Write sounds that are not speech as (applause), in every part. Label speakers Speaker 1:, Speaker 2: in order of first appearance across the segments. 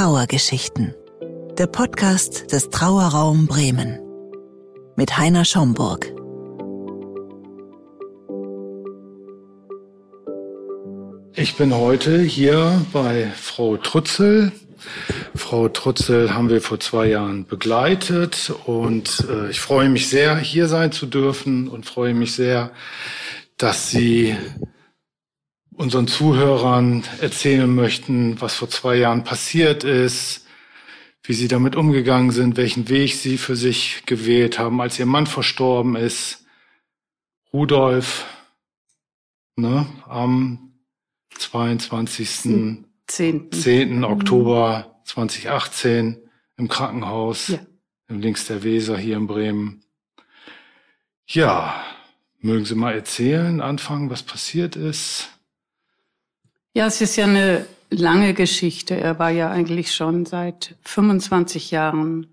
Speaker 1: Trauergeschichten. Der Podcast des Trauerraum Bremen. Mit Heiner Schomburg.
Speaker 2: Ich bin heute hier bei Frau Trutzel. Frau Trutzel haben wir vor zwei Jahren begleitet und äh, ich freue mich sehr, hier sein zu dürfen und freue mich sehr, dass Sie unseren Zuhörern erzählen möchten, was vor zwei Jahren passiert ist, wie sie damit umgegangen sind, welchen Weg sie für sich gewählt haben, als ihr Mann verstorben ist. Rudolf, ne, am 22. 10. 10. Oktober 2018 im Krankenhaus, ja. im Links der Weser hier in Bremen. Ja, mögen Sie mal erzählen, anfangen, was passiert ist?
Speaker 3: Ja, es ist ja eine lange Geschichte. Er war ja eigentlich schon seit 25 Jahren,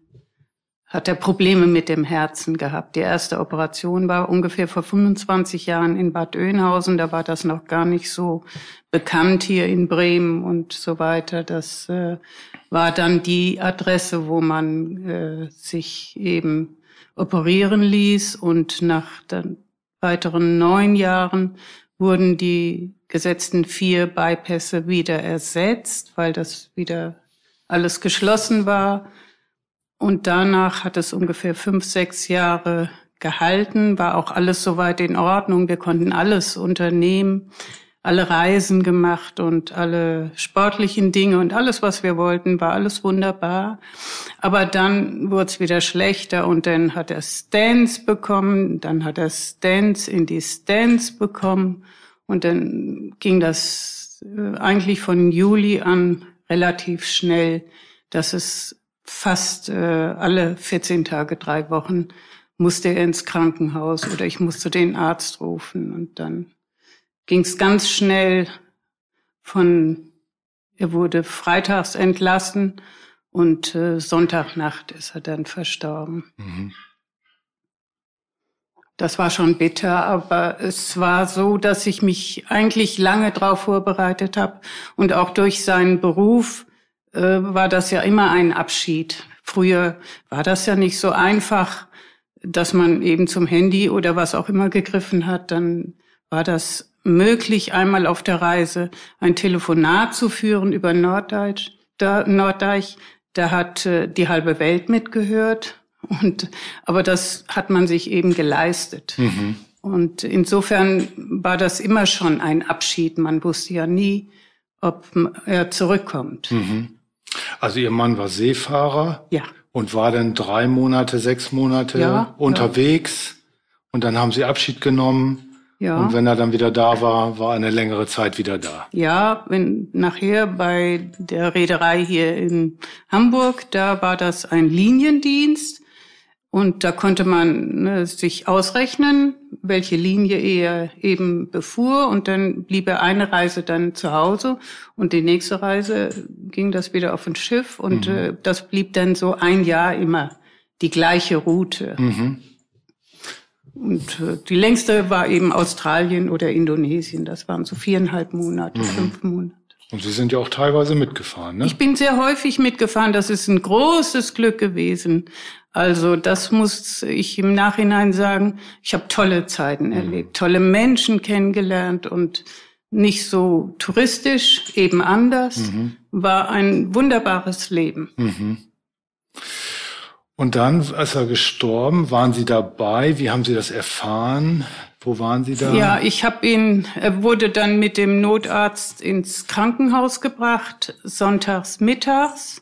Speaker 3: hat er Probleme mit dem Herzen gehabt. Die erste Operation war ungefähr vor 25 Jahren in Bad Oeynhausen. Da war das noch gar nicht so bekannt hier in Bremen und so weiter. Das äh, war dann die Adresse, wo man äh, sich eben operieren ließ und nach dann weiteren neun Jahren wurden die gesetzten vier Bypässe wieder ersetzt, weil das wieder alles geschlossen war. Und danach hat es ungefähr fünf, sechs Jahre gehalten, war auch alles soweit in Ordnung. Wir konnten alles unternehmen, alle Reisen gemacht und alle sportlichen Dinge und alles, was wir wollten, war alles wunderbar. Aber dann wurde es wieder schlechter und dann hat er Stents bekommen, dann hat er Stents in die Stents bekommen und dann ging das äh, eigentlich von Juli an relativ schnell, dass es fast äh, alle 14 Tage, drei Wochen musste er ins Krankenhaus oder ich musste den Arzt rufen. Und dann ging es ganz schnell von, er wurde freitags entlassen und äh, Sonntagnacht ist er dann verstorben. Mhm. Das war schon bitter, aber es war so, dass ich mich eigentlich lange darauf vorbereitet habe. Und auch durch seinen Beruf äh, war das ja immer ein Abschied. Früher war das ja nicht so einfach, dass man eben zum Handy oder was auch immer gegriffen hat. Dann war das möglich, einmal auf der Reise ein Telefonat zu führen über Norddeich. Da, Norddeich, da hat äh, die halbe Welt mitgehört und, aber das hat man sich eben geleistet. Mhm. Und insofern war das immer schon ein Abschied. Man wusste ja nie, ob er zurückkommt. Mhm.
Speaker 2: Also Ihr Mann war Seefahrer.
Speaker 3: Ja.
Speaker 2: Und war dann drei Monate, sechs Monate ja, unterwegs. Ja. Und dann haben Sie Abschied genommen. Ja. Und wenn er dann wieder da war, war eine längere Zeit wieder da.
Speaker 3: Ja, wenn nachher bei der Reederei hier in Hamburg, da war das ein Liniendienst. Und da konnte man ne, sich ausrechnen, welche Linie er eben befuhr. Und dann blieb er eine Reise dann zu Hause und die nächste Reise ging das wieder auf ein Schiff. Und mhm. äh, das blieb dann so ein Jahr immer die gleiche Route. Mhm. Und äh, die längste war eben Australien oder Indonesien. Das waren so viereinhalb Monate, mhm. fünf Monate.
Speaker 2: Und Sie sind ja auch teilweise mitgefahren, ne?
Speaker 3: Ich bin sehr häufig mitgefahren. Das ist ein großes Glück gewesen. Also das muss ich im Nachhinein sagen. Ich habe tolle Zeiten mhm. erlebt, tolle Menschen kennengelernt und nicht so touristisch, eben anders. Mhm. War ein wunderbares Leben.
Speaker 2: Und dann, als er gestorben, waren Sie dabei? Wie haben Sie das erfahren? Wo waren Sie da?
Speaker 3: Ja, ich habe ihn, er wurde dann mit dem Notarzt ins Krankenhaus gebracht, sonntags mittags.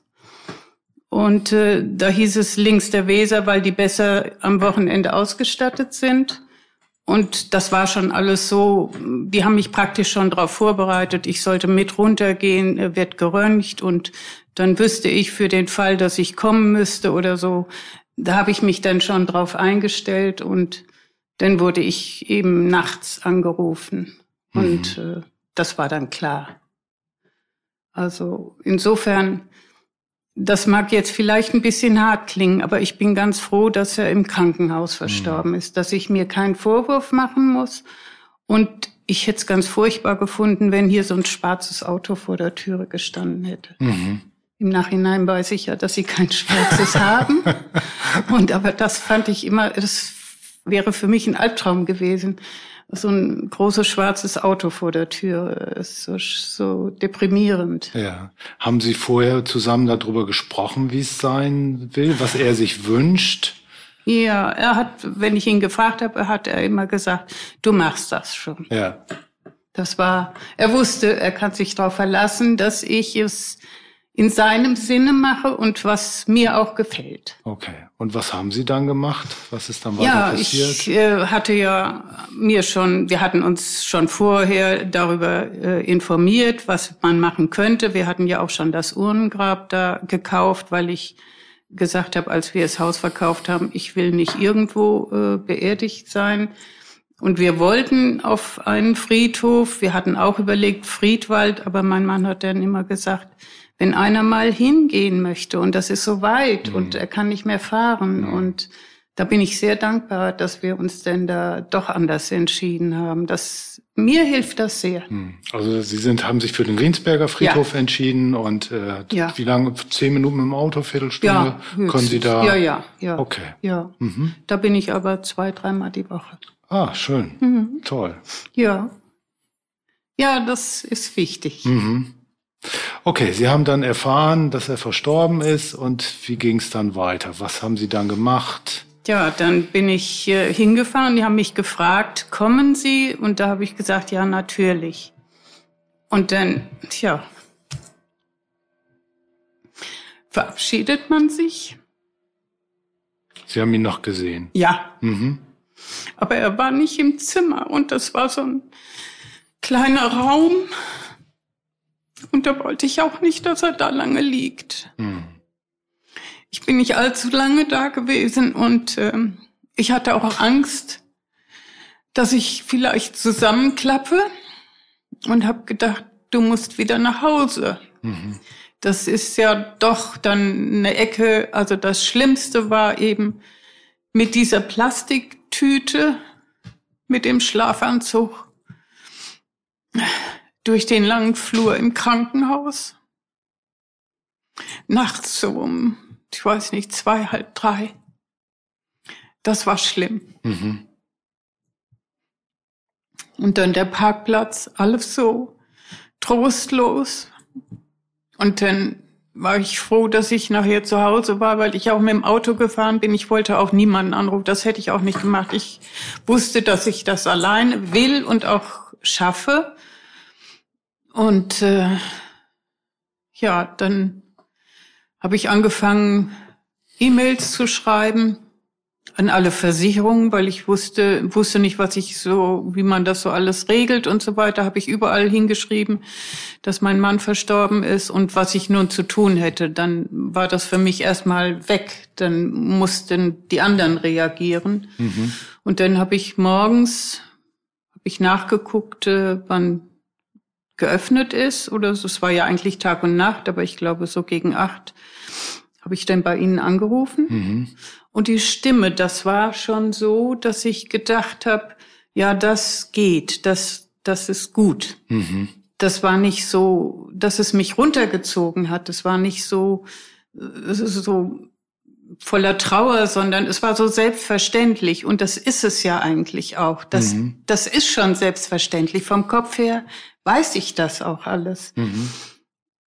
Speaker 3: Und äh, da hieß es links der Weser, weil die besser am Wochenende ausgestattet sind. Und das war schon alles so, die haben mich praktisch schon darauf vorbereitet, ich sollte mit runtergehen, er wird geröntgt und dann wüsste ich für den Fall, dass ich kommen müsste oder so, da habe ich mich dann schon drauf eingestellt und dann wurde ich eben nachts angerufen mhm. und äh, das war dann klar. Also insofern das mag jetzt vielleicht ein bisschen hart klingen, aber ich bin ganz froh, dass er im Krankenhaus mhm. verstorben mhm. ist, dass ich mir keinen Vorwurf machen muss. Und ich hätte es ganz furchtbar gefunden, wenn hier so ein schwarzes Auto vor der Türe gestanden hätte. Mhm. Im Nachhinein weiß ich ja, dass sie kein Schwarzes (laughs) haben. Und aber das fand ich immer, das wäre für mich ein Albtraum gewesen. So ein großes schwarzes Auto vor der Tür ist so, so deprimierend.
Speaker 2: Ja. Haben Sie vorher zusammen darüber gesprochen, wie es sein will, was er sich wünscht?
Speaker 3: Ja, er hat, wenn ich ihn gefragt habe, hat er immer gesagt, du machst das schon.
Speaker 2: Ja.
Speaker 3: Das war, er wusste, er kann sich darauf verlassen, dass ich es in seinem Sinne mache und was mir auch gefällt.
Speaker 2: Okay. Und was haben Sie dann gemacht? Was ist dann weiter
Speaker 3: ja,
Speaker 2: passiert?
Speaker 3: ich äh, hatte ja mir schon, wir hatten uns schon vorher darüber äh, informiert, was man machen könnte. Wir hatten ja auch schon das Urnengrab da gekauft, weil ich gesagt habe, als wir das Haus verkauft haben, ich will nicht irgendwo äh, beerdigt sein. Und wir wollten auf einen Friedhof. Wir hatten auch überlegt Friedwald, aber mein Mann hat dann immer gesagt, wenn einer mal hingehen möchte und das ist so weit mhm. und er kann nicht mehr fahren mhm. und da bin ich sehr dankbar, dass wir uns denn da doch anders entschieden haben. Das, mir hilft das sehr.
Speaker 2: Mhm. Also Sie sind, haben sich für den Riensberger Friedhof ja. entschieden und äh, ja. wie lange? Zehn Minuten dem Auto, Viertelstunde? Ja, können Sie da?
Speaker 3: Ja, ja, ja.
Speaker 2: Okay.
Speaker 3: Ja. Mhm. Da bin ich aber zwei, dreimal die Woche.
Speaker 2: Ah, schön. Mhm. Toll.
Speaker 3: Ja. Ja, das ist wichtig.
Speaker 2: Mhm. Okay, Sie haben dann erfahren, dass er verstorben ist und wie ging es dann weiter? Was haben Sie dann gemacht?
Speaker 3: Ja, dann bin ich äh, hingefahren. Die haben mich gefragt, kommen Sie? Und da habe ich gesagt, ja, natürlich. Und dann, tja, verabschiedet man sich.
Speaker 2: Sie haben ihn noch gesehen?
Speaker 3: Ja. Mhm. Aber er war nicht im Zimmer und das war so ein kleiner Raum und da wollte ich auch nicht, dass er da lange liegt. Hm. Ich bin nicht allzu lange da gewesen und äh, ich hatte auch Angst, dass ich vielleicht zusammenklappe und habe gedacht, du musst wieder nach Hause. Mhm. Das ist ja doch dann eine Ecke. Also das Schlimmste war eben mit dieser Plastiktüte, mit dem Schlafanzug durch den langen Flur im Krankenhaus. Nachts so um, ich weiß nicht, zwei, halb drei. Das war schlimm. Mhm. Und dann der Parkplatz, alles so trostlos. Und dann war ich froh, dass ich nachher zu Hause war, weil ich auch mit dem Auto gefahren bin. Ich wollte auch niemanden anrufen. Das hätte ich auch nicht gemacht. Ich wusste, dass ich das alleine will und auch schaffe. Und äh, ja, dann habe ich angefangen, E-Mails zu schreiben an alle Versicherungen, weil ich wusste, wusste nicht, was ich so, wie man das so alles regelt und so weiter, habe ich überall hingeschrieben, dass mein Mann verstorben ist und was ich nun zu tun hätte. Dann war das für mich erstmal weg. Dann mussten die anderen reagieren. Mhm. Und dann habe ich morgens hab ich nachgeguckt, äh, wann geöffnet ist oder es war ja eigentlich Tag und Nacht, aber ich glaube so gegen acht habe ich dann bei Ihnen angerufen. Mhm. Und die Stimme, das war schon so, dass ich gedacht habe, ja, das geht, das, das ist gut. Mhm. Das war nicht so, dass es mich runtergezogen hat. Das war nicht so, äh, so voller Trauer, sondern es war so selbstverständlich. Und das ist es ja eigentlich auch. Das, mhm. das ist schon selbstverständlich. Vom Kopf her weiß ich das auch alles. Mhm.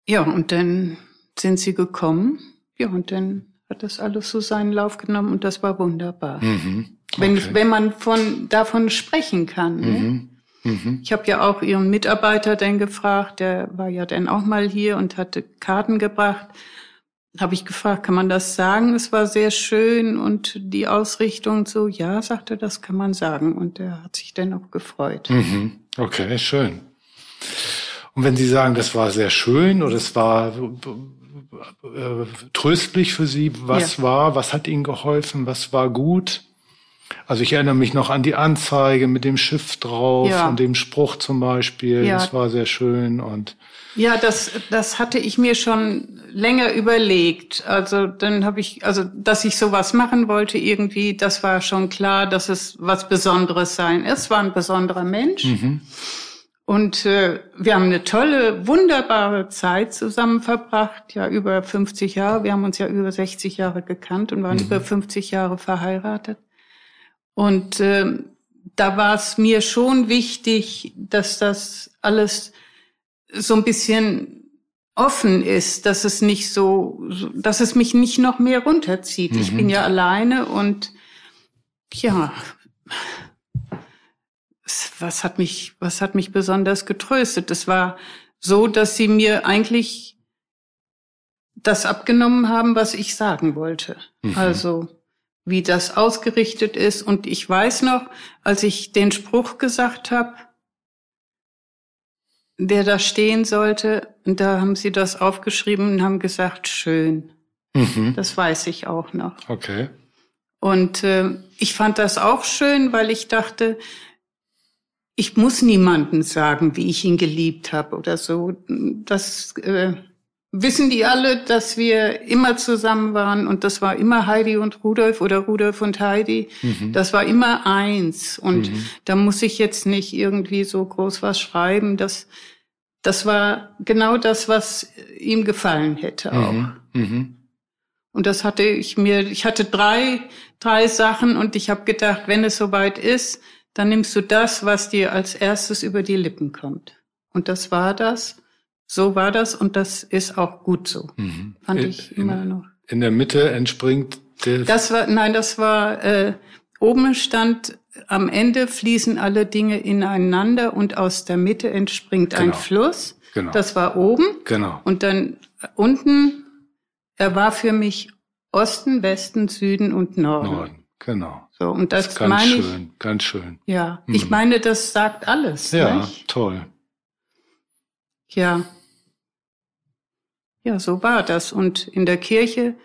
Speaker 3: Ja, und dann sind sie gekommen. Ja, und dann hat das alles so seinen Lauf genommen und das war wunderbar. Mhm. Okay. Wenn, wenn man von, davon sprechen kann. Ne? Mhm. Mhm. Ich habe ja auch ihren Mitarbeiter dann gefragt, der war ja dann auch mal hier und hatte Karten gebracht. Habe ich gefragt, kann man das sagen? Es war sehr schön und die Ausrichtung so, ja, sagte, das kann man sagen. Und er hat sich dann auch gefreut.
Speaker 2: Mhm. Okay, schön. Und wenn Sie sagen, das war sehr schön oder es war äh, tröstlich für Sie, was ja. war, was hat Ihnen geholfen, was war gut? Also ich erinnere mich noch an die Anzeige mit dem Schiff drauf ja. und dem Spruch zum Beispiel. Ja. Das war sehr schön und
Speaker 3: ja, das das hatte ich mir schon länger überlegt. Also dann habe ich, also dass ich sowas machen wollte irgendwie, das war schon klar, dass es was Besonderes sein. Es war ein besonderer Mensch. Mhm. Und äh, wir haben eine tolle, wunderbare Zeit zusammen verbracht, ja über 50 Jahre. Wir haben uns ja über 60 Jahre gekannt und waren mhm. über 50 Jahre verheiratet. Und äh, da war es mir schon wichtig, dass das alles so ein bisschen offen ist, dass es nicht so, dass es mich nicht noch mehr runterzieht. Mhm. Ich bin ja alleine und ja, was hat mich, was hat mich besonders getröstet? Es war so, dass sie mir eigentlich das abgenommen haben, was ich sagen wollte. Mhm. Also, wie das ausgerichtet ist. Und ich weiß noch, als ich den Spruch gesagt habe, der da stehen sollte, und da haben sie das aufgeschrieben und haben gesagt, schön. Mhm. Das weiß ich auch noch.
Speaker 2: Okay.
Speaker 3: Und äh, ich fand das auch schön, weil ich dachte, ich muss niemandem sagen, wie ich ihn geliebt habe oder so. Das äh, wissen die alle, dass wir immer zusammen waren und das war immer Heidi und Rudolf oder Rudolf und Heidi. Mhm. Das war immer eins und mhm. da muss ich jetzt nicht irgendwie so groß was schreiben. Das, das war genau das, was ihm gefallen hätte auch. Mhm. mhm. Und das hatte ich mir, ich hatte drei, drei Sachen und ich habe gedacht, wenn es soweit ist, dann nimmst du das, was dir als erstes über die Lippen kommt. Und das war das. So war das und das ist auch gut so. Mhm. Fand in, ich immer
Speaker 2: in,
Speaker 3: noch.
Speaker 2: In der Mitte entspringt der.
Speaker 3: Das war, nein, das war, äh, oben stand, am Ende fließen alle Dinge ineinander und aus der Mitte entspringt genau. ein Fluss. Genau. Das war oben.
Speaker 2: Genau.
Speaker 3: Und dann unten, er war für mich Osten, Westen, Süden und Norden. Norden.
Speaker 2: Genau.
Speaker 3: So, und das,
Speaker 2: das ganz
Speaker 3: meine
Speaker 2: schön,
Speaker 3: ich,
Speaker 2: ganz schön.
Speaker 3: Ja, hm. ich meine, das sagt alles.
Speaker 2: Ja,
Speaker 3: nicht?
Speaker 2: toll.
Speaker 3: Ja. Ja, so war das. Und in der Kirche,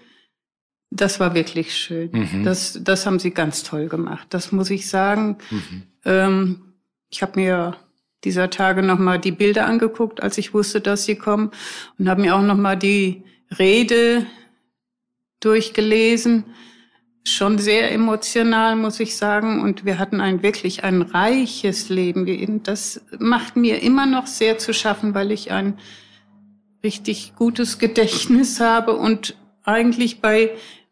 Speaker 3: das war wirklich schön. Mhm. Das, das haben sie ganz toll gemacht. Das muss ich sagen. Mhm. Ähm, ich habe mir dieser Tage nochmal die Bilder angeguckt, als ich wusste, dass sie kommen. Und habe mir auch nochmal die Rede durchgelesen schon sehr emotional, muss ich sagen. Und wir hatten ein wirklich ein reiches Leben. Das macht mir immer noch sehr zu schaffen, weil ich ein richtig gutes Gedächtnis habe und eigentlich bei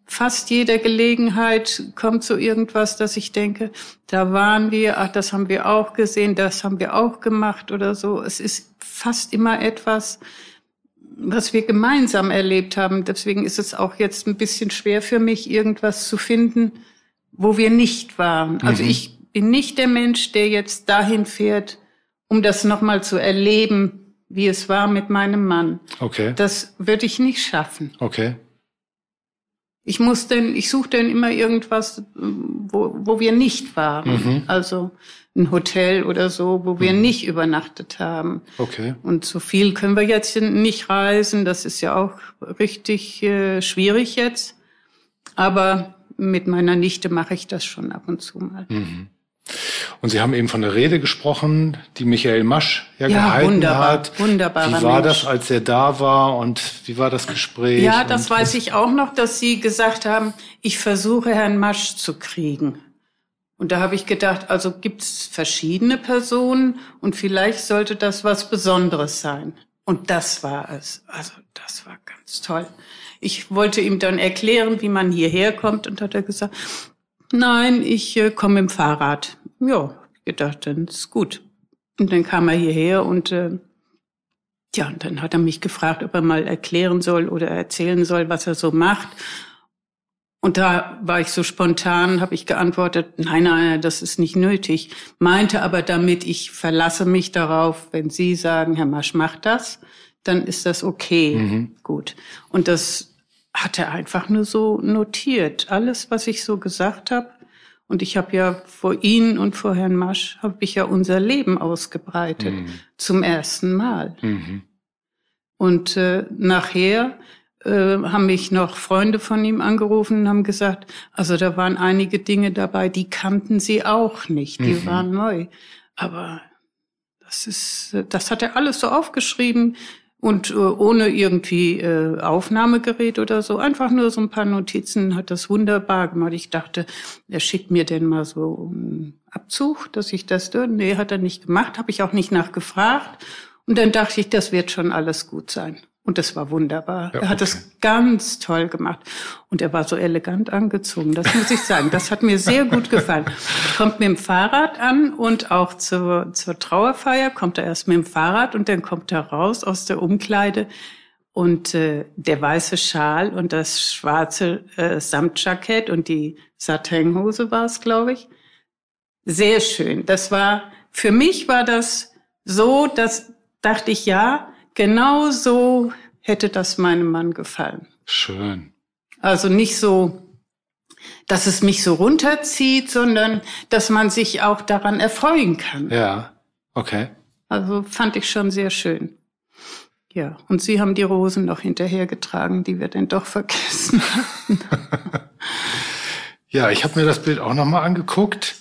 Speaker 3: fast jeder Gelegenheit kommt so irgendwas, dass ich denke, da waren wir, ach, das haben wir auch gesehen, das haben wir auch gemacht oder so. Es ist fast immer etwas, was wir gemeinsam erlebt haben. Deswegen ist es auch jetzt ein bisschen schwer für mich, irgendwas zu finden, wo wir nicht waren. Also mhm. ich bin nicht der Mensch, der jetzt dahin fährt, um das nochmal zu erleben, wie es war mit meinem Mann.
Speaker 2: Okay.
Speaker 3: Das würde ich nicht schaffen.
Speaker 2: Okay.
Speaker 3: Ich muss denn, ich suche denn immer irgendwas, wo, wo wir nicht waren. Mhm. Also ein Hotel oder so, wo wir mhm. nicht übernachtet haben.
Speaker 2: Okay.
Speaker 3: Und so viel können wir jetzt nicht reisen. Das ist ja auch richtig äh, schwierig jetzt. Aber mit meiner Nichte mache ich das schon ab und zu mal.
Speaker 2: Mhm. Und Sie haben eben von der Rede gesprochen, die Michael Masch ja, ja gehalten
Speaker 3: wunderbar,
Speaker 2: hat.
Speaker 3: Wunderbar.
Speaker 2: Wie war Mensch. das, als er da war und wie war das Gespräch?
Speaker 3: Ja, das weiß ich auch noch, dass Sie gesagt haben, ich versuche Herrn Masch zu kriegen. Und da habe ich gedacht, also gibt es verschiedene Personen und vielleicht sollte das was Besonderes sein. Und das war es. Also das war ganz toll. Ich wollte ihm dann erklären, wie man hierher kommt und hat er gesagt, nein, ich äh, komme im Fahrrad. Ja, gedacht, dann ist gut. Und dann kam er hierher und äh, ja, und dann hat er mich gefragt, ob er mal erklären soll oder erzählen soll, was er so macht. Und da war ich so spontan, habe ich geantwortet, nein, nein, das ist nicht nötig. Meinte aber damit, ich verlasse mich darauf, wenn Sie sagen, Herr Masch macht das, dann ist das okay. Mhm. Gut. Und das hat er einfach nur so notiert. Alles, was ich so gesagt habe. Und ich habe ja vor Ihnen und vor Herrn Masch, habe ich ja unser Leben ausgebreitet. Mhm. Zum ersten Mal. Mhm. Und äh, nachher äh, haben mich noch Freunde von ihm angerufen und haben gesagt, also da waren einige Dinge dabei, die kannten sie auch nicht, die mhm. waren neu. Aber das ist, das hat er alles so aufgeschrieben und äh, ohne irgendwie äh, Aufnahmegerät oder so, einfach nur so ein paar Notizen, hat das wunderbar gemacht. Ich dachte, er schickt mir denn mal so ein Abzug, dass ich das? Nee, hat er nicht gemacht, habe ich auch nicht nachgefragt. Und dann dachte ich, das wird schon alles gut sein. Und das war wunderbar. Ja, er hat das ganz toll gemacht. Und er war so elegant angezogen, das muss ich sagen. Das hat mir sehr gut gefallen. Kommt mit dem Fahrrad an und auch zur, zur Trauerfeier kommt er erst mit dem Fahrrad und dann kommt er raus aus der Umkleide und äh, der weiße Schal und das schwarze äh, Samtjackett und die Satinhose war es, glaube ich. Sehr schön. Das war, für mich war das so, dass dachte ich, ja, genau so hätte das meinem Mann gefallen.
Speaker 2: Schön.
Speaker 3: Also nicht so, dass es mich so runterzieht, sondern dass man sich auch daran erfreuen kann.
Speaker 2: Ja, okay.
Speaker 3: Also fand ich schon sehr schön. Ja, und Sie haben die Rosen noch hinterhergetragen, die wir denn doch vergessen (laughs) hatten.
Speaker 2: ja, ich habe mir das Bild auch nochmal angeguckt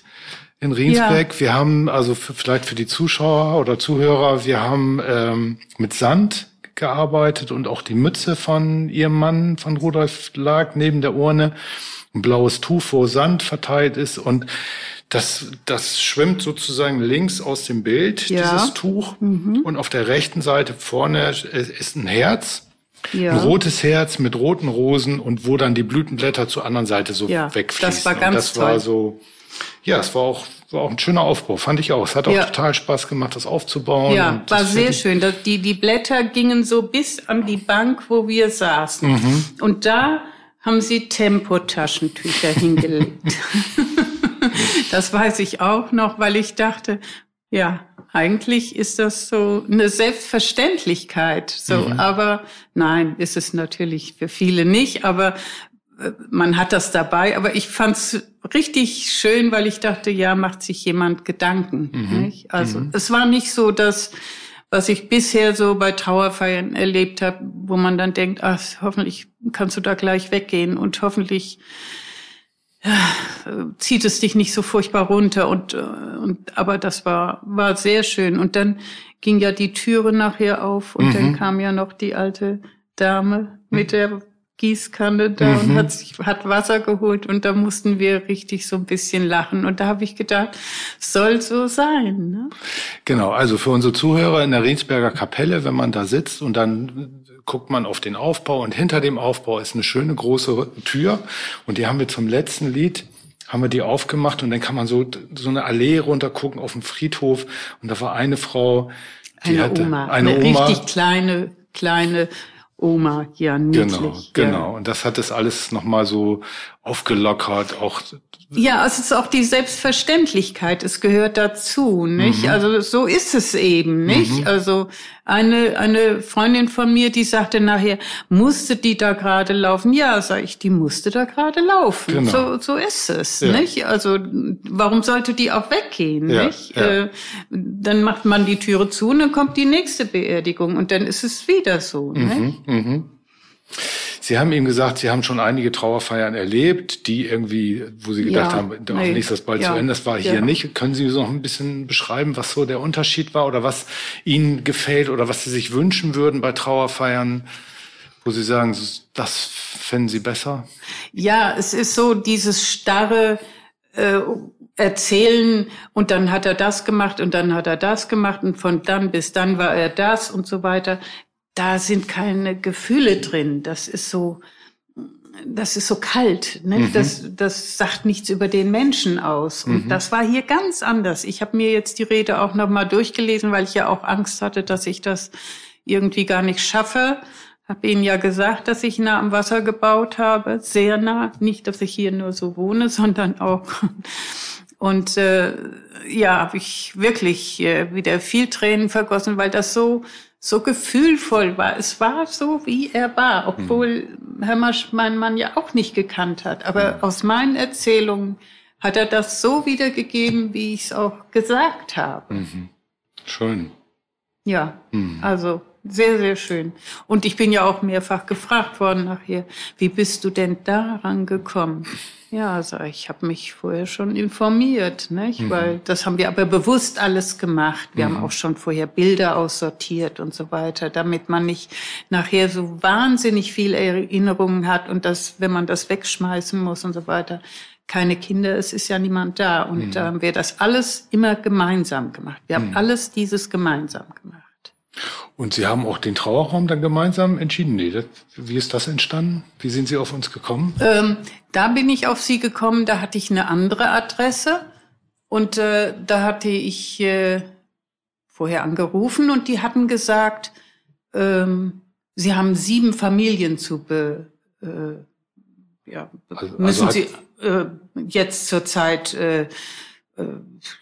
Speaker 2: in Riensberg. Ja. Wir haben, also vielleicht für die Zuschauer oder Zuhörer, wir haben ähm, mit Sand gearbeitet und auch die Mütze von ihrem Mann, von Rudolf, lag neben der Urne. Ein blaues Tuch, wo Sand verteilt ist und das, das schwimmt sozusagen links aus dem Bild, ja. dieses Tuch. Mhm. Und auf der rechten Seite vorne ist ein Herz. Ja. Ein rotes Herz mit roten Rosen und wo dann die Blütenblätter zur anderen Seite so ja, wegfließen.
Speaker 3: Das war ganz und
Speaker 2: das
Speaker 3: toll.
Speaker 2: war so, ja, es war auch, war auch ein schöner Aufbau, fand ich auch. Es hat auch ja. total Spaß gemacht, das aufzubauen.
Speaker 3: Ja, war sehr schön. Die, die Blätter gingen so bis an die Bank, wo wir saßen. Mhm. Und da haben sie Tempotaschentücher hingelegt. (laughs) das weiß ich auch noch, weil ich dachte, ja, eigentlich ist das so eine Selbstverständlichkeit. So, mhm. aber nein, ist es natürlich für viele nicht. Aber man hat das dabei, aber ich fand's richtig schön, weil ich dachte, ja, macht sich jemand Gedanken. Mhm. Nicht? Also mhm. es war nicht so, dass was ich bisher so bei Trauerfeiern erlebt habe, wo man dann denkt, ach, hoffentlich kannst du da gleich weggehen und hoffentlich ja, zieht es dich nicht so furchtbar runter und äh, und aber das war war sehr schön und dann ging ja die Türe nachher auf und mhm. dann kam ja noch die alte Dame mit der Gießkanne da mhm. und hat, sich, hat Wasser geholt und da mussten wir richtig so ein bisschen lachen. Und da habe ich gedacht, soll so sein. Ne?
Speaker 2: Genau, also für unsere Zuhörer in der Rensberger Kapelle, wenn man da sitzt und dann guckt man auf den Aufbau und hinter dem Aufbau ist eine schöne große Tür und die haben wir zum letzten Lied haben wir die aufgemacht und dann kann man so so eine Allee runter gucken auf dem Friedhof und da war eine Frau,
Speaker 3: die eine hatte Oma, eine, eine Oma, richtig kleine kleine Oma, ja, niedlich.
Speaker 2: Genau, genau. Und das hat das alles nochmal so aufgelockert, auch.
Speaker 3: Ja, es ist auch die Selbstverständlichkeit, es gehört dazu, nicht? Mhm. Also so ist es eben, nicht? Mhm. Also eine, eine Freundin von mir, die sagte nachher, musste die da gerade laufen? Ja, sag ich, die musste da gerade laufen. Genau. So, so ist es, ja. nicht? Also warum sollte die auch weggehen, ja, nicht? Ja. Äh, dann macht man die Türe zu und dann kommt die nächste Beerdigung und dann ist es wieder so, mhm. nicht?
Speaker 2: Sie haben ihm gesagt, Sie haben schon einige Trauerfeiern erlebt, die irgendwie, wo Sie gedacht ja, haben, hoffentlich nee, ist das bald ja, zu Ende. Das war hier ja. nicht. Können Sie so noch ein bisschen beschreiben, was so der Unterschied war oder was Ihnen gefällt oder was Sie sich wünschen würden bei Trauerfeiern, wo Sie sagen, das fänden Sie besser?
Speaker 3: Ja, es ist so dieses starre, äh, erzählen und dann hat er das gemacht und dann hat er das gemacht und von dann bis dann war er das und so weiter da sind keine Gefühle drin. Das ist so, das ist so kalt. Ne? Mhm. Das, das sagt nichts über den Menschen aus. Und mhm. das war hier ganz anders. Ich habe mir jetzt die Rede auch noch mal durchgelesen, weil ich ja auch Angst hatte, dass ich das irgendwie gar nicht schaffe. Habe Ihnen ja gesagt, dass ich nah am Wasser gebaut habe, sehr nah. Nicht, dass ich hier nur so wohne, (laughs) sondern auch. Und äh, ja, habe ich wirklich äh, wieder viel Tränen vergossen, weil das so so gefühlvoll war. Es war so, wie er war, obwohl mhm. Herr Masch meinen Mann ja auch nicht gekannt hat. Aber mhm. aus meinen Erzählungen hat er das so wiedergegeben, wie ich es auch gesagt habe.
Speaker 2: Mhm. Schön.
Speaker 3: Ja, mhm. also sehr, sehr schön. Und ich bin ja auch mehrfach gefragt worden nachher, wie bist du denn daran gekommen? Ja, also ich habe mich vorher schon informiert, nicht? Mhm. weil das haben wir aber bewusst alles gemacht. Wir mhm. haben auch schon vorher Bilder aussortiert und so weiter, damit man nicht nachher so wahnsinnig viel Erinnerungen hat und das, wenn man das wegschmeißen muss und so weiter, keine Kinder, es ist ja niemand da. Und
Speaker 2: Mhm.
Speaker 3: da haben wir das alles immer gemeinsam gemacht. Wir haben
Speaker 2: Mhm.
Speaker 3: alles dieses gemeinsam gemacht.
Speaker 2: Und Sie haben auch den Trauerraum dann gemeinsam entschieden? Nee, das, wie ist das entstanden? Wie sind Sie auf uns gekommen?
Speaker 3: Ähm, da bin ich auf sie gekommen, da hatte ich eine andere Adresse und äh, da hatte ich äh, vorher angerufen und die hatten gesagt, ähm, sie haben sieben Familien zu be, äh, ja,
Speaker 2: Also- also
Speaker 3: müssen
Speaker 2: hat-
Speaker 3: sie äh, jetzt zurzeit äh,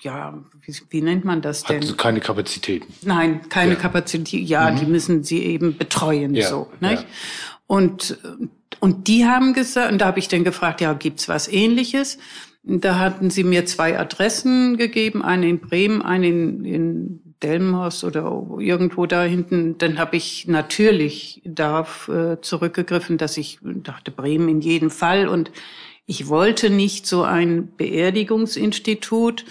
Speaker 3: ja, wie, wie nennt man das denn?
Speaker 2: Hat keine Kapazitäten.
Speaker 3: Nein, keine
Speaker 2: Ja.
Speaker 3: Kapazität. Ja, die müssen sie eben betreuen,
Speaker 2: Ja,
Speaker 3: so.
Speaker 2: ja.
Speaker 3: Nicht? Und, und die haben gesagt, und da habe ich dann gefragt, ja, gibt's was ähnliches? Da hatten sie mir zwei Adressen gegeben, eine in Bremen, eine in, in Delmhorst oder irgendwo da hinten. Dann habe ich natürlich darauf äh, zurückgegriffen, dass ich dachte, Bremen in jedem Fall. Und ich wollte nicht so ein Beerdigungsinstitut,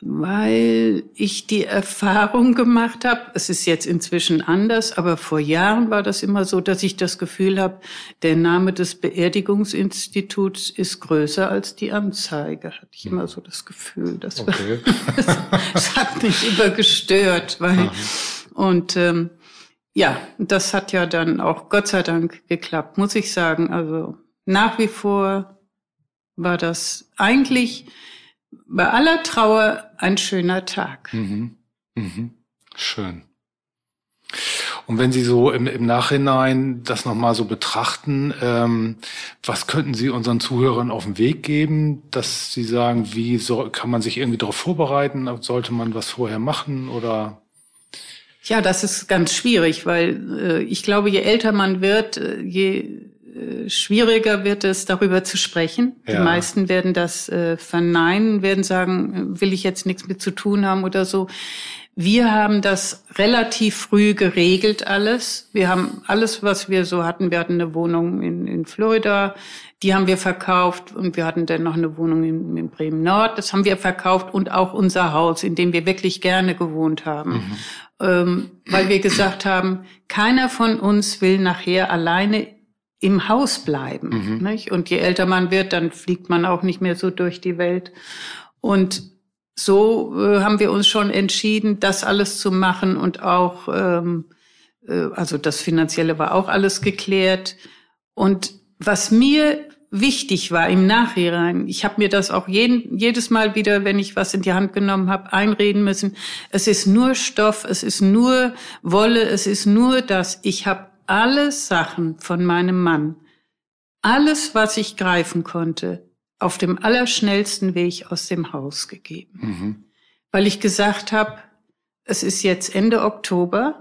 Speaker 3: weil ich die Erfahrung gemacht habe, es ist jetzt inzwischen anders, aber vor Jahren war das immer so, dass ich das Gefühl habe, der Name des Beerdigungsinstituts ist größer als die Anzeige. Hatte ich immer so das Gefühl. Das,
Speaker 2: Okay. (laughs)
Speaker 3: das hat mich immer gestört, weil und ähm, ja, das hat ja dann auch Gott sei Dank geklappt, muss ich sagen. Also nach wie vor war das eigentlich bei aller Trauer ein schöner Tag.
Speaker 2: Mhm. Mhm. Schön. Und wenn Sie so im, im Nachhinein das nochmal so betrachten, ähm, was könnten Sie unseren Zuhörern auf den Weg geben, dass Sie sagen, wie soll, kann man sich irgendwie darauf vorbereiten? Sollte man was vorher machen oder?
Speaker 3: Ja, das ist ganz schwierig, weil äh, ich glaube, je älter man wird, äh, je schwieriger wird es, darüber zu sprechen.
Speaker 2: Ja.
Speaker 3: Die meisten werden das äh, verneinen, werden sagen, äh, will ich jetzt nichts mit zu tun haben oder so. Wir haben das relativ früh geregelt alles. Wir haben alles, was wir so hatten. Wir hatten eine Wohnung in, in Florida, die haben wir verkauft und wir hatten dann noch eine Wohnung in, in Bremen Nord. Das haben wir verkauft und auch unser Haus, in dem wir wirklich gerne gewohnt haben, ähm, weil wir gesagt haben, keiner von uns will nachher alleine im Haus bleiben. Nicht? Und je älter man wird, dann fliegt man auch nicht mehr so durch die Welt. Und so äh, haben wir uns schon entschieden, das alles zu machen und auch, ähm, äh, also das Finanzielle war auch alles geklärt. Und was mir wichtig war im Nachhinein, ich habe mir das auch jeden, jedes Mal wieder, wenn ich was in die Hand genommen habe, einreden müssen. Es ist nur Stoff, es ist nur Wolle, es ist nur das. Ich habe alle Sachen von meinem Mann, alles, was ich greifen konnte, auf dem allerschnellsten Weg aus dem Haus gegeben.
Speaker 2: Mhm.
Speaker 3: Weil ich gesagt habe, es ist jetzt Ende Oktober,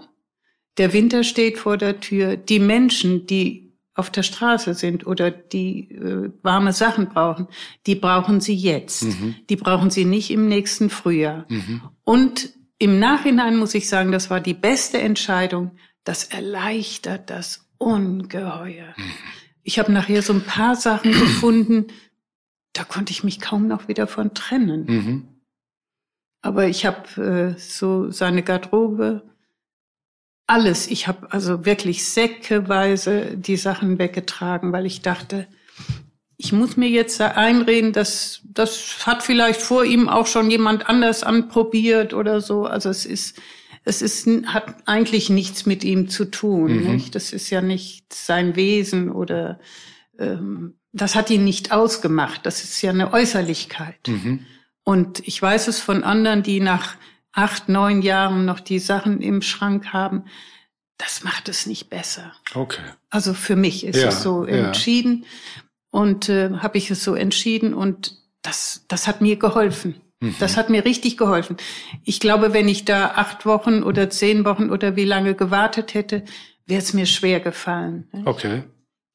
Speaker 3: der Winter steht vor der Tür, die Menschen, die auf der Straße sind oder die äh, warme Sachen brauchen, die brauchen sie jetzt.
Speaker 2: Mhm.
Speaker 3: Die brauchen sie nicht im nächsten Frühjahr.
Speaker 2: Mhm.
Speaker 3: Und im Nachhinein muss ich sagen, das war die beste Entscheidung. Das erleichtert das ungeheuer. Ich habe nachher so ein paar Sachen gefunden, da konnte ich mich kaum noch wieder von trennen.
Speaker 2: Mhm.
Speaker 3: Aber ich habe äh, so seine Garderobe, alles. Ich habe also wirklich säckeweise die Sachen weggetragen, weil ich dachte, ich muss mir jetzt da einreden, dass das hat vielleicht vor ihm auch schon jemand anders anprobiert oder so. Also es ist, es ist, hat eigentlich nichts mit ihm zu tun.
Speaker 2: Mhm.
Speaker 3: Nicht? Das ist ja nicht sein Wesen oder ähm, das hat ihn nicht ausgemacht. Das ist ja eine Äußerlichkeit.
Speaker 2: Mhm.
Speaker 3: Und ich weiß es von anderen, die nach acht, neun Jahren noch die Sachen im Schrank haben. Das macht es nicht besser.
Speaker 2: Okay.
Speaker 3: Also für mich ist
Speaker 2: Ja,
Speaker 3: es so
Speaker 2: ja.
Speaker 3: entschieden und äh, habe ich es so entschieden und das, das hat mir geholfen.
Speaker 2: Mhm.
Speaker 3: Das hat mir richtig geholfen. Ich glaube, wenn ich da acht Wochen oder zehn Wochen oder wie lange gewartet hätte, wäre es mir schwer gefallen. ne?
Speaker 2: Okay.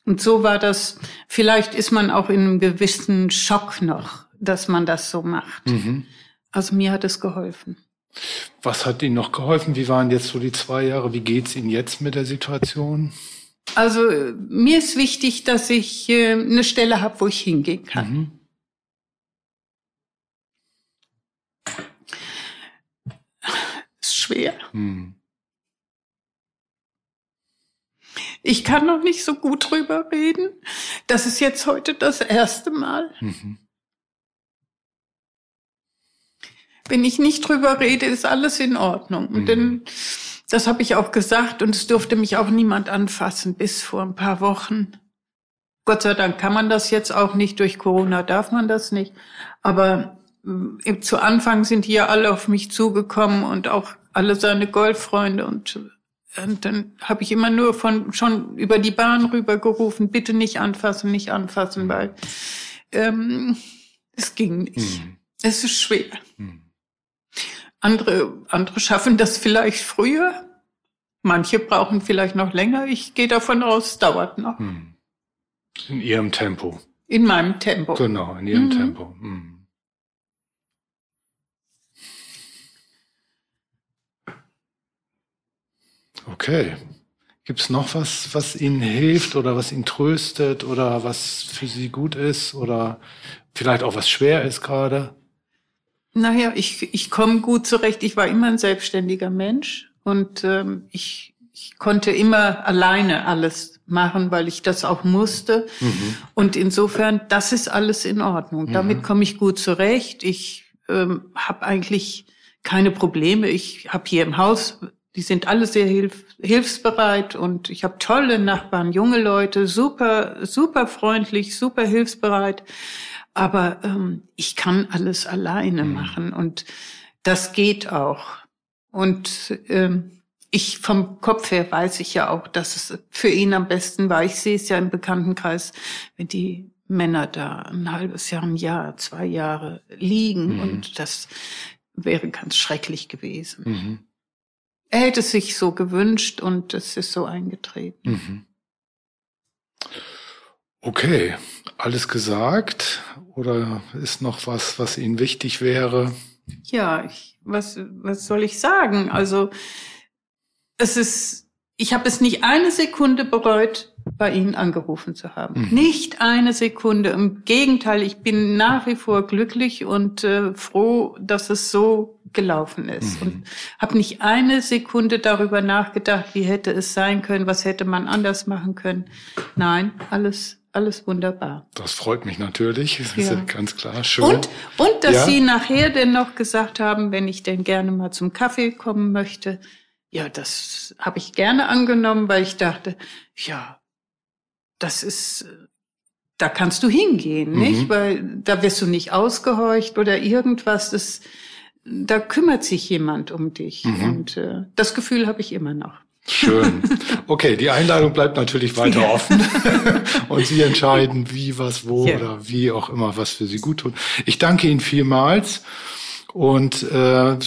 Speaker 3: Und so war das, vielleicht ist man auch in einem gewissen Schock noch, dass man das so macht.
Speaker 2: Mhm.
Speaker 3: Also mir hat es geholfen.
Speaker 2: Was hat Ihnen noch geholfen? Wie waren jetzt so die zwei Jahre? Wie geht's Ihnen jetzt mit der Situation?
Speaker 3: Also mir ist wichtig, dass ich äh, eine Stelle habe, wo ich hingehen kann.
Speaker 2: Mhm.
Speaker 3: schwer.
Speaker 2: Hm.
Speaker 3: Ich kann noch nicht so gut drüber reden. Das ist jetzt heute das erste Mal.
Speaker 2: Mhm.
Speaker 3: Wenn ich nicht drüber rede, ist alles in Ordnung. Mhm. Denn das habe ich auch gesagt und es durfte mich auch niemand anfassen bis vor ein paar Wochen. Gott sei Dank kann man das jetzt auch nicht. Durch Corona darf man das nicht. Aber mm, zu Anfang sind hier alle auf mich zugekommen und auch alle seine Golffreunde und, und dann habe ich immer nur von schon über die Bahn rüber gerufen, bitte nicht anfassen, nicht anfassen, weil ähm, es ging nicht. Mhm. Es ist schwer. Mhm. Andere, andere schaffen das vielleicht früher. Manche brauchen vielleicht noch länger. Ich gehe davon aus, es dauert noch. Mhm.
Speaker 2: In ihrem Tempo.
Speaker 3: In meinem Tempo.
Speaker 2: Genau, in ihrem mhm. Tempo. Mhm. Okay. Gibt es noch was, was Ihnen hilft oder was Ihnen tröstet oder was für Sie gut ist oder vielleicht auch was schwer ist gerade?
Speaker 3: Naja, ich, ich komme gut zurecht. Ich war immer ein selbstständiger Mensch und ähm, ich, ich konnte immer alleine alles machen, weil ich das auch musste. Mhm. Und insofern, das ist alles in Ordnung. Mhm. Damit komme ich gut zurecht. Ich ähm, habe eigentlich keine Probleme. Ich habe hier im Haus die sind alle sehr hilf hilfsbereit und ich habe tolle Nachbarn, junge Leute, super, super freundlich, super hilfsbereit. Aber ähm, ich kann alles alleine mhm. machen und das geht auch. Und ähm, ich vom Kopf her weiß ich ja auch, dass es für ihn am besten war. Ich sehe es ja im Bekanntenkreis, wenn die Männer da ein halbes Jahr, ein Jahr, zwei Jahre liegen mhm. und das wäre ganz schrecklich gewesen. Mhm. Er hätte sich so gewünscht und es ist so eingetreten. Mhm.
Speaker 2: Okay, alles gesagt oder ist noch was, was Ihnen wichtig wäre?
Speaker 3: Ja, ich, was, was soll ich sagen? Also es ist, ich habe es nicht eine Sekunde bereut, bei Ihnen angerufen zu haben. Mhm. Nicht eine Sekunde. Im Gegenteil, ich bin nach wie vor glücklich und äh, froh, dass es so gelaufen ist. Mhm. Und habe nicht eine Sekunde darüber nachgedacht, wie hätte es sein können, was hätte man anders machen können. Nein, alles alles wunderbar.
Speaker 2: Das freut mich natürlich, das ja. ist ja ganz klar. Schön.
Speaker 3: Und, und dass ja. Sie nachher denn noch gesagt haben, wenn ich denn gerne mal zum Kaffee kommen möchte, ja, das habe ich gerne angenommen, weil ich dachte, ja, das ist, da kannst du hingehen, mhm. nicht? Weil da wirst du nicht ausgehorcht oder irgendwas. Das, da kümmert sich jemand um dich. Mhm. Und äh, das Gefühl habe ich immer noch.
Speaker 2: Schön. (laughs) Okay, die Einladung bleibt natürlich weiter ja. offen (laughs) und Sie entscheiden, wie, was, wo ja. oder wie auch immer, was für Sie gut tut. Ich danke Ihnen vielmals und äh,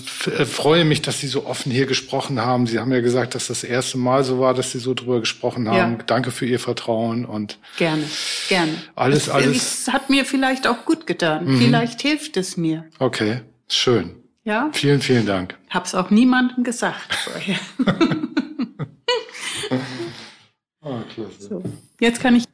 Speaker 2: freue mich, dass Sie so offen hier gesprochen haben. Sie haben ja gesagt, dass das erste Mal so war, dass Sie so drüber gesprochen haben. Ja. Danke für Ihr Vertrauen und
Speaker 3: gerne, gerne.
Speaker 2: Alles, es, alles.
Speaker 3: Es hat mir vielleicht auch gut getan. Mhm. Vielleicht hilft es mir.
Speaker 2: Okay, schön. Ja. Vielen, vielen Dank.
Speaker 3: Hab's auch niemandem gesagt vorher. (laughs) (laughs) oh, klasse. So, jetzt kann ich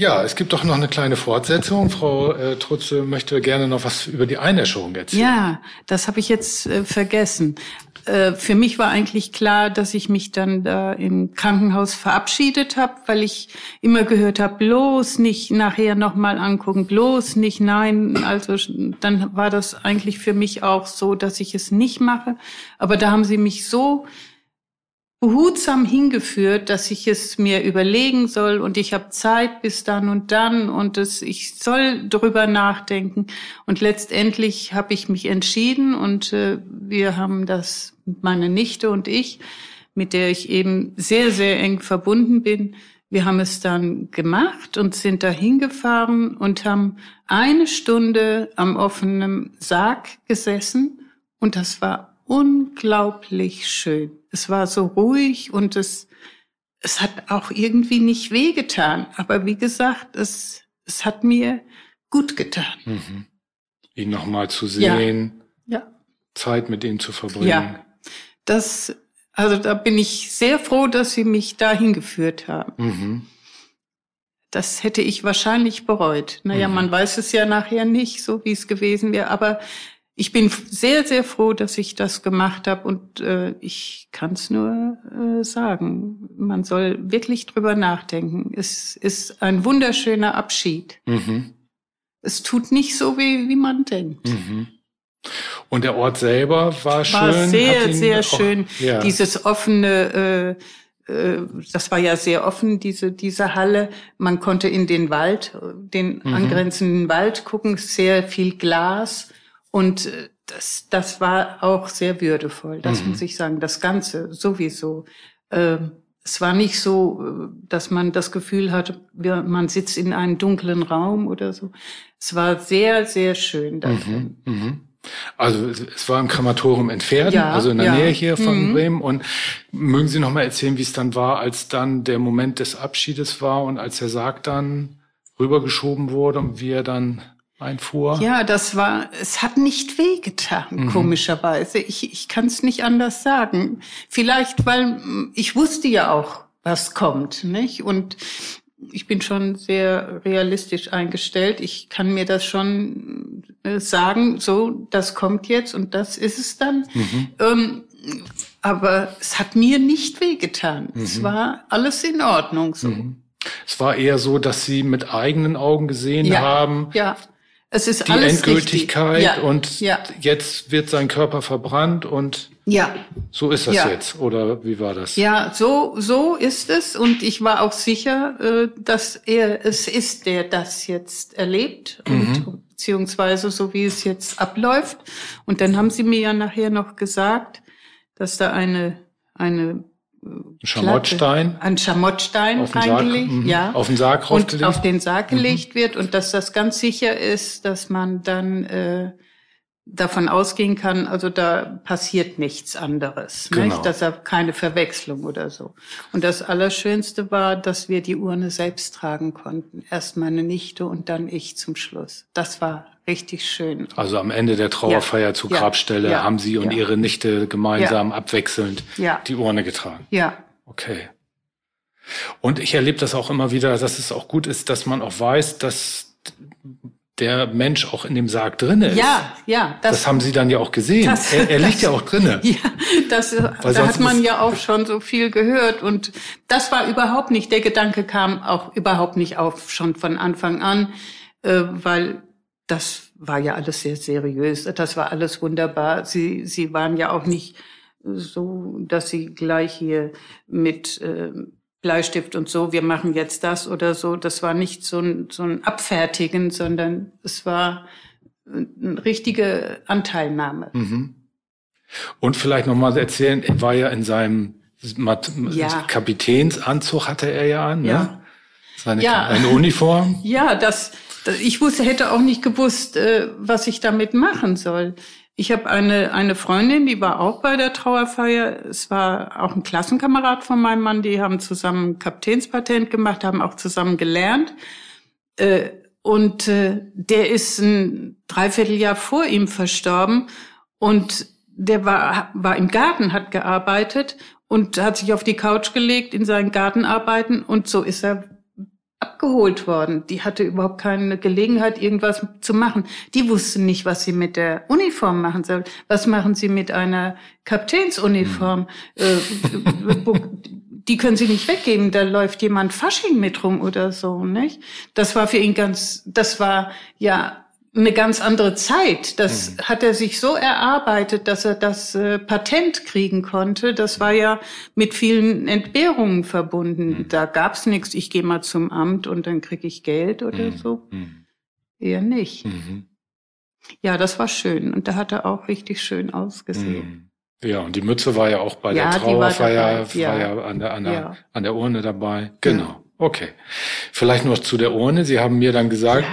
Speaker 2: ja, es gibt doch noch eine kleine Fortsetzung. Frau äh, Trutze möchte gerne noch was über die Einäscherung erzählen.
Speaker 3: Ja, das habe ich jetzt äh, vergessen. Äh, für mich war eigentlich klar, dass ich mich dann da im Krankenhaus verabschiedet habe, weil ich immer gehört habe, bloß nicht nachher nochmal angucken, bloß nicht, nein. Also dann war das eigentlich für mich auch so, dass ich es nicht mache. Aber da haben sie mich so behutsam hingeführt, dass ich es mir überlegen soll und ich habe Zeit bis dann und dann und es, ich soll drüber nachdenken. Und letztendlich habe ich mich entschieden und äh, wir haben das, meine Nichte und ich, mit der ich eben sehr, sehr eng verbunden bin, wir haben es dann gemacht und sind da hingefahren und haben eine Stunde am offenen Sarg gesessen und das war unglaublich schön. Es war so ruhig und es, es hat auch irgendwie nicht wehgetan. Aber wie gesagt, es, es hat mir gut getan. Mhm.
Speaker 2: Ihn nochmal zu sehen, ja. ja. Zeit mit ihm zu verbringen. Ja,
Speaker 3: das, also da bin ich sehr froh, dass Sie mich dahin geführt haben. Mhm. Das hätte ich wahrscheinlich bereut. Naja, mhm. man weiß es ja nachher nicht, so wie es gewesen wäre, aber ich bin sehr, sehr froh, dass ich das gemacht habe und äh, ich kann es nur äh, sagen. Man soll wirklich drüber nachdenken. Es ist ein wunderschöner Abschied. Mhm. Es tut nicht so weh, wie man denkt. Mhm.
Speaker 2: Und der Ort selber war, schön.
Speaker 3: War sehr, sehr schön. Ja. Dieses offene, äh, äh, das war ja sehr offen, diese, diese Halle. Man konnte in den Wald, den mhm. angrenzenden Wald gucken, sehr viel Glas. Und äh, das, das war auch sehr würdevoll, das mhm. muss ich sagen. Das Ganze sowieso. Ähm, es war nicht so, äh, dass man das Gefühl hatte, man sitzt in einem dunklen Raum oder so. Es war sehr, sehr schön.
Speaker 2: Mhm, mhm. Also es war im Krematorium entfernt, ja, also in der ja. Nähe hier von mhm. Bremen. Und mögen Sie noch mal erzählen, wie es dann war, als dann der Moment des Abschiedes war und als der Sarg dann rübergeschoben wurde und wie er dann einfuhr?
Speaker 3: Ja, das war, es hat nicht wehgetan, mhm. komischerweise. Ich, ich kann es nicht anders sagen. Vielleicht, weil ich wusste ja auch, was kommt, nicht? Und ich bin schon sehr realistisch eingestellt. Ich kann mir das schon äh, sagen, so, das kommt jetzt und das ist es dann. Mhm. Ähm, aber es hat mir nicht wehgetan. Mhm. Es war alles in Ordnung so. Mhm.
Speaker 2: Es war eher so, dass Sie mit eigenen Augen gesehen
Speaker 3: ja,
Speaker 2: haben.
Speaker 3: Ja. Es ist
Speaker 2: die
Speaker 3: alles
Speaker 2: Endgültigkeit
Speaker 3: ja,
Speaker 2: und
Speaker 3: ja.
Speaker 2: jetzt wird sein Körper verbrannt und
Speaker 3: ja.
Speaker 2: so ist das
Speaker 3: ja.
Speaker 2: jetzt oder wie war das?
Speaker 3: Ja, so so ist es und ich war auch sicher, äh, dass er es ist, der das jetzt erlebt und mhm. beziehungsweise so wie es jetzt abläuft. Und dann haben sie mir ja nachher noch gesagt, dass da eine eine
Speaker 2: Schamottstein.
Speaker 3: Ein Schamottstein reingelegt,
Speaker 2: Sarg,
Speaker 3: ja.
Speaker 2: Auf den Sarg
Speaker 3: Und auf den Sarg gelegt mhm. wird und dass das ganz sicher ist, dass man dann äh, davon ausgehen kann, also da passiert nichts anderes,
Speaker 2: genau.
Speaker 3: nicht? dass er keine Verwechslung oder so. Und das Allerschönste war, dass wir die Urne selbst tragen konnten. Erst meine Nichte und dann ich zum Schluss. Das war richtig schön.
Speaker 2: Also am Ende der Trauerfeier ja. zur Grabstelle ja. haben Sie und. Ihre Nichte gemeinsam abwechselnd die Urne getragen.
Speaker 3: Ja.
Speaker 2: Okay. Und ich erlebe das auch immer wieder, dass es auch gut ist, dass man auch weiß, dass der Mensch auch in dem Sarg drinne ist.
Speaker 3: Ja, ja.
Speaker 2: Das, das haben Sie dann ja auch gesehen. Das, er, er liegt das, ja auch drinne. (laughs)
Speaker 3: Ja, das, da hat man ja auch schon so viel gehört. Und das war überhaupt nicht, der Gedanke kam auch überhaupt nicht auf, schon von Anfang an, äh, weil das war ja alles sehr seriös. Das war alles wunderbar. Sie, sie waren ja auch nicht so, dass sie gleich hier mit äh, Bleistift und so, wir machen jetzt das oder so. Das war nicht so ein, so ein Abfertigen, sondern es war eine richtige Anteilnahme.
Speaker 2: Mhm. Und vielleicht nochmal erzählen, er war ja in seinem ja. Kapitänsanzug hatte er ja an, ne?
Speaker 3: ja.
Speaker 2: Seine
Speaker 3: ja.
Speaker 2: eine Uniform. (laughs)
Speaker 3: Ja, das, das ich wusste, hätte auch nicht gewusst, äh, was ich damit machen soll. Ich habe eine, eine Freundin, die war auch bei der Trauerfeier. Es war auch ein Klassenkamerad von meinem Mann. Die haben zusammen Kapitänspatent gemacht, haben auch zusammen gelernt. Äh, und äh, der ist ein Dreivierteljahr vor ihm verstorben. Und der war, war im Garten, hat gearbeitet und hat sich auf die Couch gelegt in seinen Gartenarbeiten. Und so ist er abgeholt worden. Die hatte überhaupt keine Gelegenheit, irgendwas zu machen. Die wussten nicht, was sie mit der Uniform machen soll. Was machen sie mit einer Kapitänsuniform? Mhm. die können sie nicht weggeben. Da läuft jemand Fasching mit rum oder so, nicht? Das war für ihn ganz, das war ja eine ganz andere Zeit. Das mhm. hat er sich so erarbeitet, dass er das äh, Patent kriegen konnte. Das war ja mit vielen Entbehrungen verbunden. Mhm. Da gab's nichts, ich gehe mal zum Amt und dann krieg ich Geld oder mhm. so. Mhm. Eher nicht.
Speaker 2: Mhm.
Speaker 3: Ja, das war schön. Und da hat er auch richtig schön ausgesehen.
Speaker 2: Mhm. Ja, und die Mütze war ja auch bei ja, der Trauerfeier, war, ja. ja an der, an der, ja. an der Urne dabei. Genau. Okay. Vielleicht noch zu der Urne. Sie haben mir dann gesagt,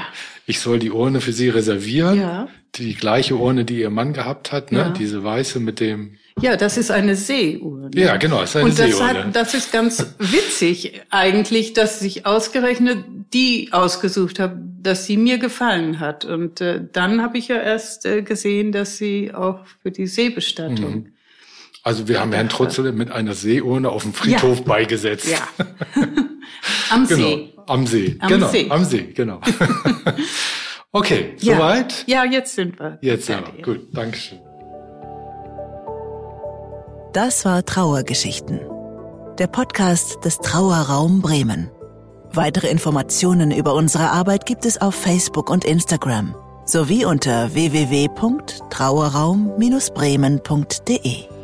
Speaker 2: ich soll die Urne für Sie reservieren.
Speaker 3: Ja.
Speaker 2: Die gleiche Urne, die Ihr Mann gehabt hat, ne? Ja. Diese weiße mit dem.
Speaker 3: Ja, das ist eine Seeurne.
Speaker 2: Ja, genau, ist eine
Speaker 3: Und das
Speaker 2: Seeurne.
Speaker 3: Hat, das ist ganz witzig eigentlich, dass ich ausgerechnet die ausgesucht habe, dass sie mir gefallen hat. Und äh, dann habe ich ja erst äh, gesehen, dass sie auch für die Seebestattung. Mhm.
Speaker 2: Also wir haben Herrn Trutzel mit einer Seeurne auf dem Friedhof ja. beigesetzt.
Speaker 3: Ja. (laughs) Am
Speaker 2: genau.
Speaker 3: See.
Speaker 2: Am See,
Speaker 3: am
Speaker 2: genau,
Speaker 3: See.
Speaker 2: am See, genau. (laughs) okay,
Speaker 3: ja.
Speaker 2: soweit?
Speaker 3: Ja, jetzt sind wir.
Speaker 2: Jetzt sind wir. Gut, Dankeschön.
Speaker 1: Das war Trauergeschichten. Der Podcast des Trauerraum Bremen. Weitere Informationen über unsere Arbeit gibt es auf Facebook und Instagram. sowie unter www.trauerraum-bremen.de.